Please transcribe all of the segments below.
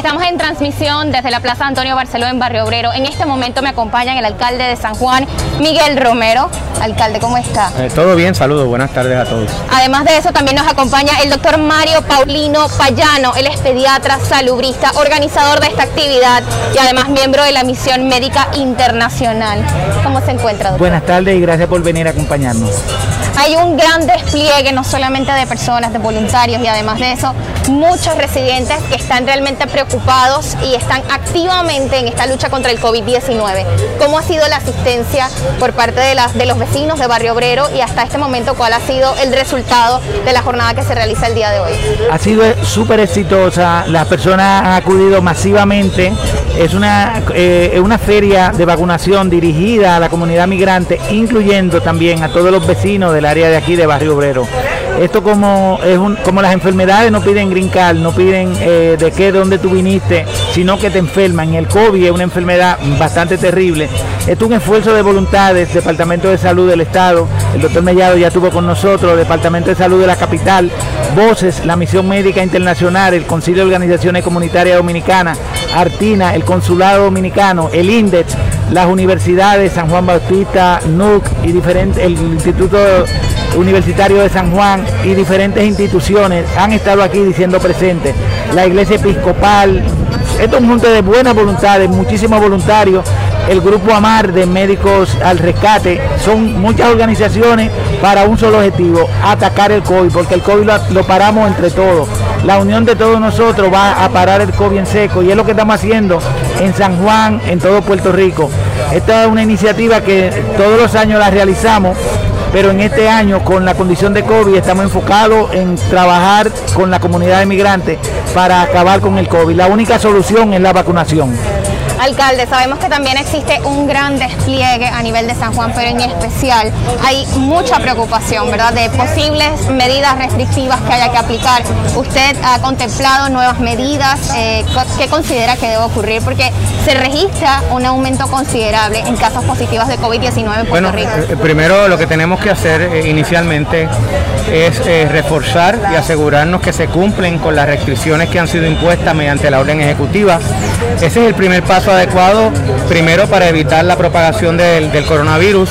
Estamos en transmisión desde la Plaza Antonio Barceló en Barrio Obrero. En este momento me acompaña el alcalde de San Juan, Miguel Romero. Alcalde, ¿cómo está? Eh, todo bien, saludos, buenas tardes a todos. Además de eso, también nos acompaña el doctor Mario Paulino Payano. Él es pediatra, salubrista, organizador de esta actividad y además miembro de la Misión Médica Internacional. ¿Cómo se encuentra, doctor? Buenas tardes y gracias por venir a acompañarnos. Hay un gran despliegue no solamente de personas, de voluntarios y además de eso, muchos residentes que están realmente preocupados y están activamente en esta lucha contra el COVID-19. ¿Cómo ha sido la asistencia por parte de, las, de los vecinos de Barrio Obrero y hasta este momento cuál ha sido el resultado de la jornada que se realiza el día de hoy? Ha sido súper exitosa, las personas han acudido masivamente, es una, eh, una feria de vacunación dirigida a la comunidad migrante, incluyendo también a todos los vecinos del área de aquí de Barrio Obrero. Esto como es un, como las enfermedades no piden green no piden eh, de qué, de dónde tú viniste, sino que te enferman. El COVID es una enfermedad bastante terrible. Esto es un esfuerzo de voluntades, Departamento de Salud del Estado, el doctor Mellado ya estuvo con nosotros, Departamento de Salud de la capital, Voces, la Misión Médica Internacional, el Concilio de Organizaciones Comunitarias Dominicanas, Artina, el Consulado Dominicano, el INDEX, las universidades, San Juan Bautista, NUC y diferentes, el Instituto Universitario de San Juan y diferentes instituciones han estado aquí diciendo presentes. La Iglesia Episcopal, esto es un junte de buenas voluntades, muchísimos voluntarios. El grupo AMAR de Médicos al Rescate, son muchas organizaciones para un solo objetivo, atacar el COVID, porque el COVID lo, lo paramos entre todos. La unión de todos nosotros va a parar el COVID en seco y es lo que estamos haciendo en San Juan, en todo Puerto Rico. Esta es una iniciativa que todos los años la realizamos pero en este año con la condición de COVID estamos enfocados en trabajar con la comunidad de migrantes para acabar con el COVID. La única solución es la vacunación. Alcalde, sabemos que también existe un gran despliegue a nivel de San Juan, pero en especial hay mucha preocupación, ¿verdad?, de posibles medidas restrictivas que haya que aplicar. ¿Usted ha contemplado nuevas medidas? Eh, ¿Qué considera que debe ocurrir? Porque se registra un aumento considerable en casos positivos de COVID-19 en Puerto bueno, Rico. Eh, primero lo que tenemos que hacer eh, inicialmente es eh, reforzar y asegurarnos que se cumplen con las restricciones que han sido impuestas mediante la orden ejecutiva. Ese es el primer paso adecuado, primero para evitar la propagación del, coronavirus,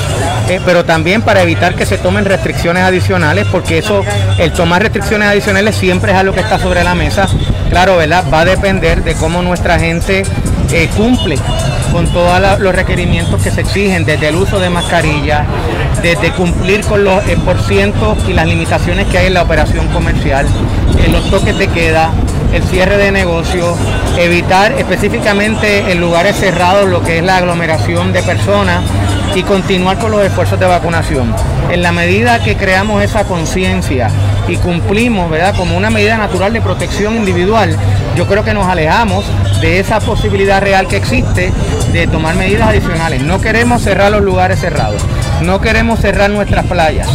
eh, pero también para evitar que se tomen restricciones adicionales, porque eso, el tomar restricciones adicionales siempre es algo que está sobre la mesa. Claro, ¿verdad? Va a depender de cómo nuestra gente eh, cumple con todos los requerimientos que se exigen, desde el uso de mascarillas, desde cumplir con los eh, por cientos y las limitaciones que hay en la operación comercial, los toques de queda, el cierre de negocios, evitar específicamente en lugares cerrados lo que es la aglomeración de personas y continuar con los esfuerzos de vacunación. En la medida que creamos esa conciencia y cumplimos, ¿verdad? Como una medida natural de protección individual, yo creo que nos alejamos de esa posibilidad real que existe de tomar medidas adicionales. No queremos cerrar los lugares cerrados, no queremos cerrar nuestras playas,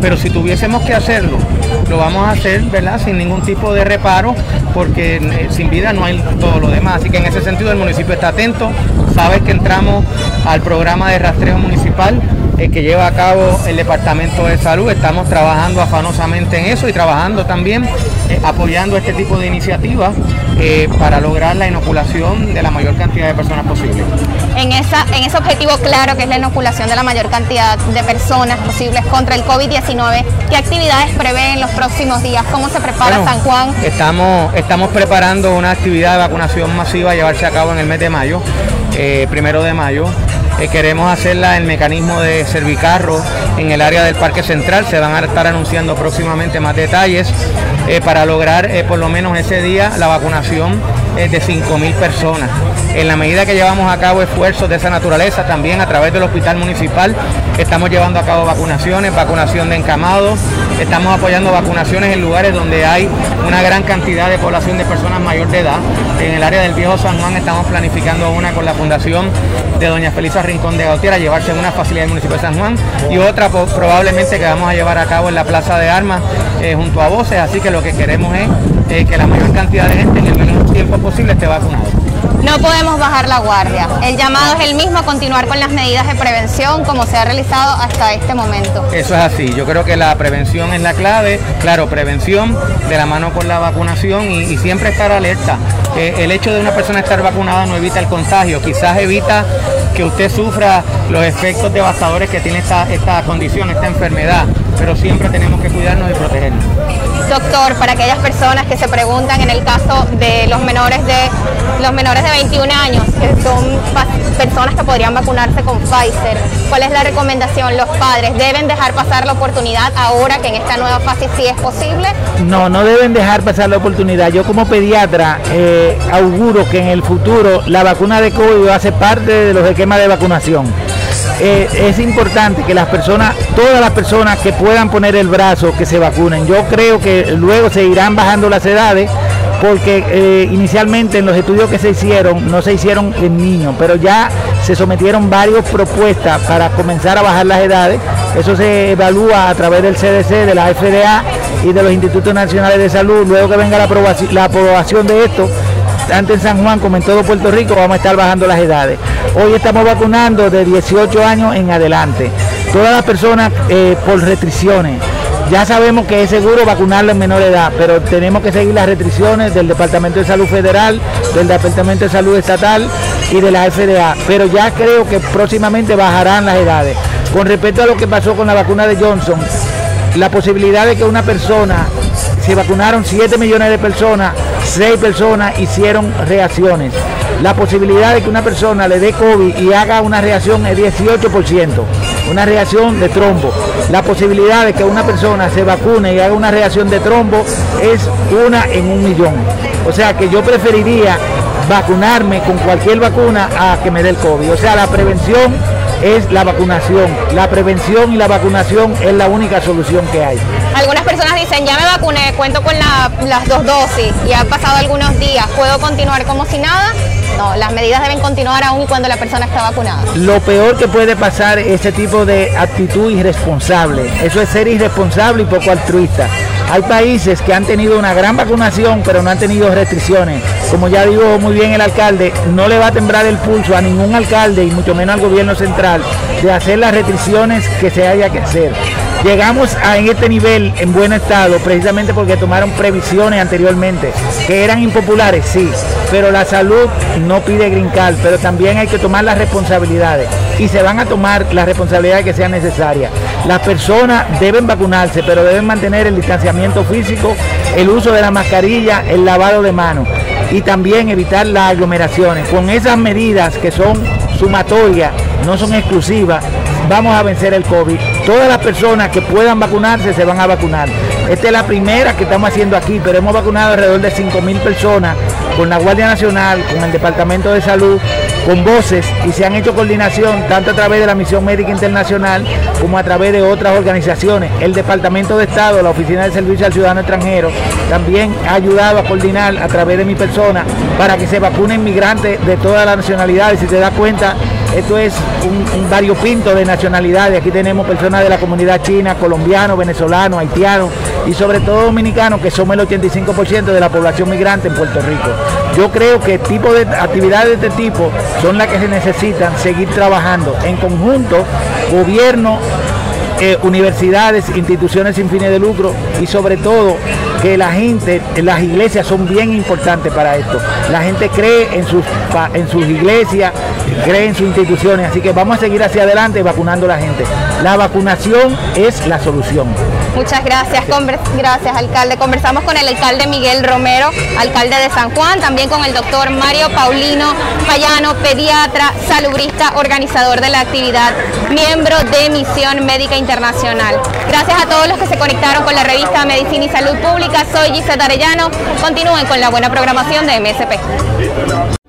pero si tuviésemos que hacerlo, lo vamos a hacer, ¿verdad? Sin ningún tipo de reparo, porque eh, sin vida no hay todo lo demás. Así que en ese sentido el municipio está atento, sabes que entramos al programa de rastreo municipal que lleva a cabo el Departamento de Salud. Estamos trabajando afanosamente en eso y trabajando también eh, apoyando este tipo de iniciativas eh, para lograr la inoculación de la mayor cantidad de personas posible. en, esa, en ese objetivo claro que es la inoculación de la mayor cantidad de personas posibles contra el COVID-19, ¿qué actividades prevé en los próximos días? ¿Cómo se prepara Bueno, San Juan? Estamos, estamos preparando una actividad de vacunación masiva a llevarse a cabo en el mes de mayo, eh, primero de mayo. Eh, queremos hacerla en mecanismo de servicarro en el área del Parque Central. Se van a estar anunciando próximamente más detalles eh, para lograr eh, por lo menos ese día la vacunación de 5.000 personas. En la medida que llevamos a cabo esfuerzos de esa naturaleza, también a través del Hospital Municipal, estamos llevando a cabo vacunaciones, vacunación de encamados, estamos apoyando vacunaciones en lugares donde hay una gran cantidad de población de personas mayor de edad. En el área del Viejo San Juan estamos planificando una con la Fundación de Doña Felisa Rincón de Gautier a llevarse en una facilidad del municipio de San Juan y otra probablemente que vamos a llevar a cabo en la Plaza de Armas eh, junto a Voces, así que lo que queremos es eh, que la mayor cantidad de gente en el menor tiempo posible esté vacunado. No podemos bajar la guardia. El llamado es el mismo, continuar con las medidas de prevención como se ha realizado hasta este momento. Eso es así. Yo creo que la prevención es la clave. Claro, prevención de la mano con la vacunación y, siempre estar alerta. Eh, el hecho de una persona estar vacunada no evita el contagio, quizás evita que usted sufra los efectos devastadores que tiene esta, esta condición, esta enfermedad, pero siempre tenemos que cuidarnos y protegernos. Doctor, para aquellas personas que se preguntan en el caso de los menores de los menores de 21 años, que son personas que podrían vacunarse con Pfizer, ¿cuál es la recomendación? ¿Los padres deben dejar pasar la oportunidad ahora que en esta nueva fase sí es posible? No, no deben dejar pasar la oportunidad. Yo como pediatra eh, auguro que en el futuro la vacuna de COVID va a ser parte de los esquemas de vacunación. Eh, es importante que las personas, todas las personas que puedan poner el brazo, que se vacunen. Yo creo que luego se irán bajando las edades porque eh, inicialmente en los estudios que se hicieron no se hicieron en niños, pero ya se sometieron varias propuestas para comenzar a bajar las edades. Eso se evalúa a través del CDC, de la FDA y de los Institutos Nacionales de Salud. Luego que venga la aprobación, de esto, tanto en San Juan como en todo Puerto Rico, vamos a estar bajando las edades. Hoy estamos vacunando de 18 años en adelante. Todas las personas eh, por restricciones. Ya sabemos que es seguro vacunarlo en menor edad, pero tenemos que seguir las restricciones del Departamento de Salud Federal, del Departamento de Salud Estatal y de la FDA. Pero ya creo que próximamente bajarán las edades. Con respecto a lo que pasó con la vacuna de Johnson, la posibilidad de que una persona, se vacunaron 7 millones de personas, 6 personas hicieron reacciones. La posibilidad de que una persona le dé COVID y haga una reacción es 18%, una reacción de trombo. La posibilidad de que una persona se vacune y haga una reacción de trombo es una en un millón. O sea que yo preferiría vacunarme con cualquier vacuna a que me dé el COVID. O sea, la prevención es la vacunación. La prevención y la vacunación es la única solución que hay. Algunas personas dicen, ya me vacuné, cuento con las dos dosis y han pasado algunos días, ¿puedo continuar como si nada? No, las medidas deben continuar aún cuando la persona está vacunada. Lo peor que puede pasar es ese tipo de actitud irresponsable. Eso es ser irresponsable y poco altruista. Hay países que han tenido una gran vacunación, pero no han tenido restricciones. Como ya dijo muy bien el alcalde, no le va a temblar el pulso a ningún alcalde y mucho menos al gobierno central de hacer las restricciones que se haya que hacer. Llegamos a este nivel en buen estado precisamente porque tomaron previsiones anteriormente, que eran impopulares, sí, pero la salud no pide grincar, pero también hay que tomar las responsabilidades y se van a tomar las responsabilidades que sean necesarias. Las personas deben vacunarse, pero deben mantener el distanciamiento físico, el uso de la mascarilla, el lavado de manos y también evitar las aglomeraciones. Con esas medidas que son sumatorias, no son exclusivas, vamos a vencer el COVID. Todas las personas que puedan vacunarse se van a vacunar. Esta es la primera que estamos haciendo aquí, pero hemos vacunado alrededor de 5 mil personas con la Guardia Nacional, con el Departamento de Salud, con voces y se han hecho coordinación tanto a través de la Misión Médica Internacional como a través de otras organizaciones. El Departamento de Estado, la Oficina de Servicio al Ciudadano Extranjero, también ha ayudado a coordinar a través de mi persona para que se vacunen migrantes de todas las nacionalidades. Si te das cuenta, esto es un, un variopinto de nacionalidades. Aquí tenemos personas de la comunidad china, colombianos, venezolanos, haitianos y sobre todo dominicanos, que somos el 85% de la población migrante en Puerto Rico. Yo creo que tipo de actividades de este tipo son las que se necesitan seguir trabajando en conjunto, gobierno, eh, universidades, instituciones sin fines de lucro y sobre todo que la gente, las iglesias son bien importantes para esto. La gente cree en sus, en sus iglesias, cree en sus instituciones, así que vamos a seguir hacia adelante vacunando a la gente. La vacunación es la solución. Muchas gracias, gracias alcalde. Conversamos con el alcalde Miguel Romero, alcalde de San Juan, también con el doctor Mario Paulino Payano, pediatra, salubrista, organizador de la actividad, miembro de Misión Médica Internacional. Gracias a todos los que se conectaron con la revista Medicina y Salud Pública. Soy Gisette Arellano. Continúen con la buena programación de MSP.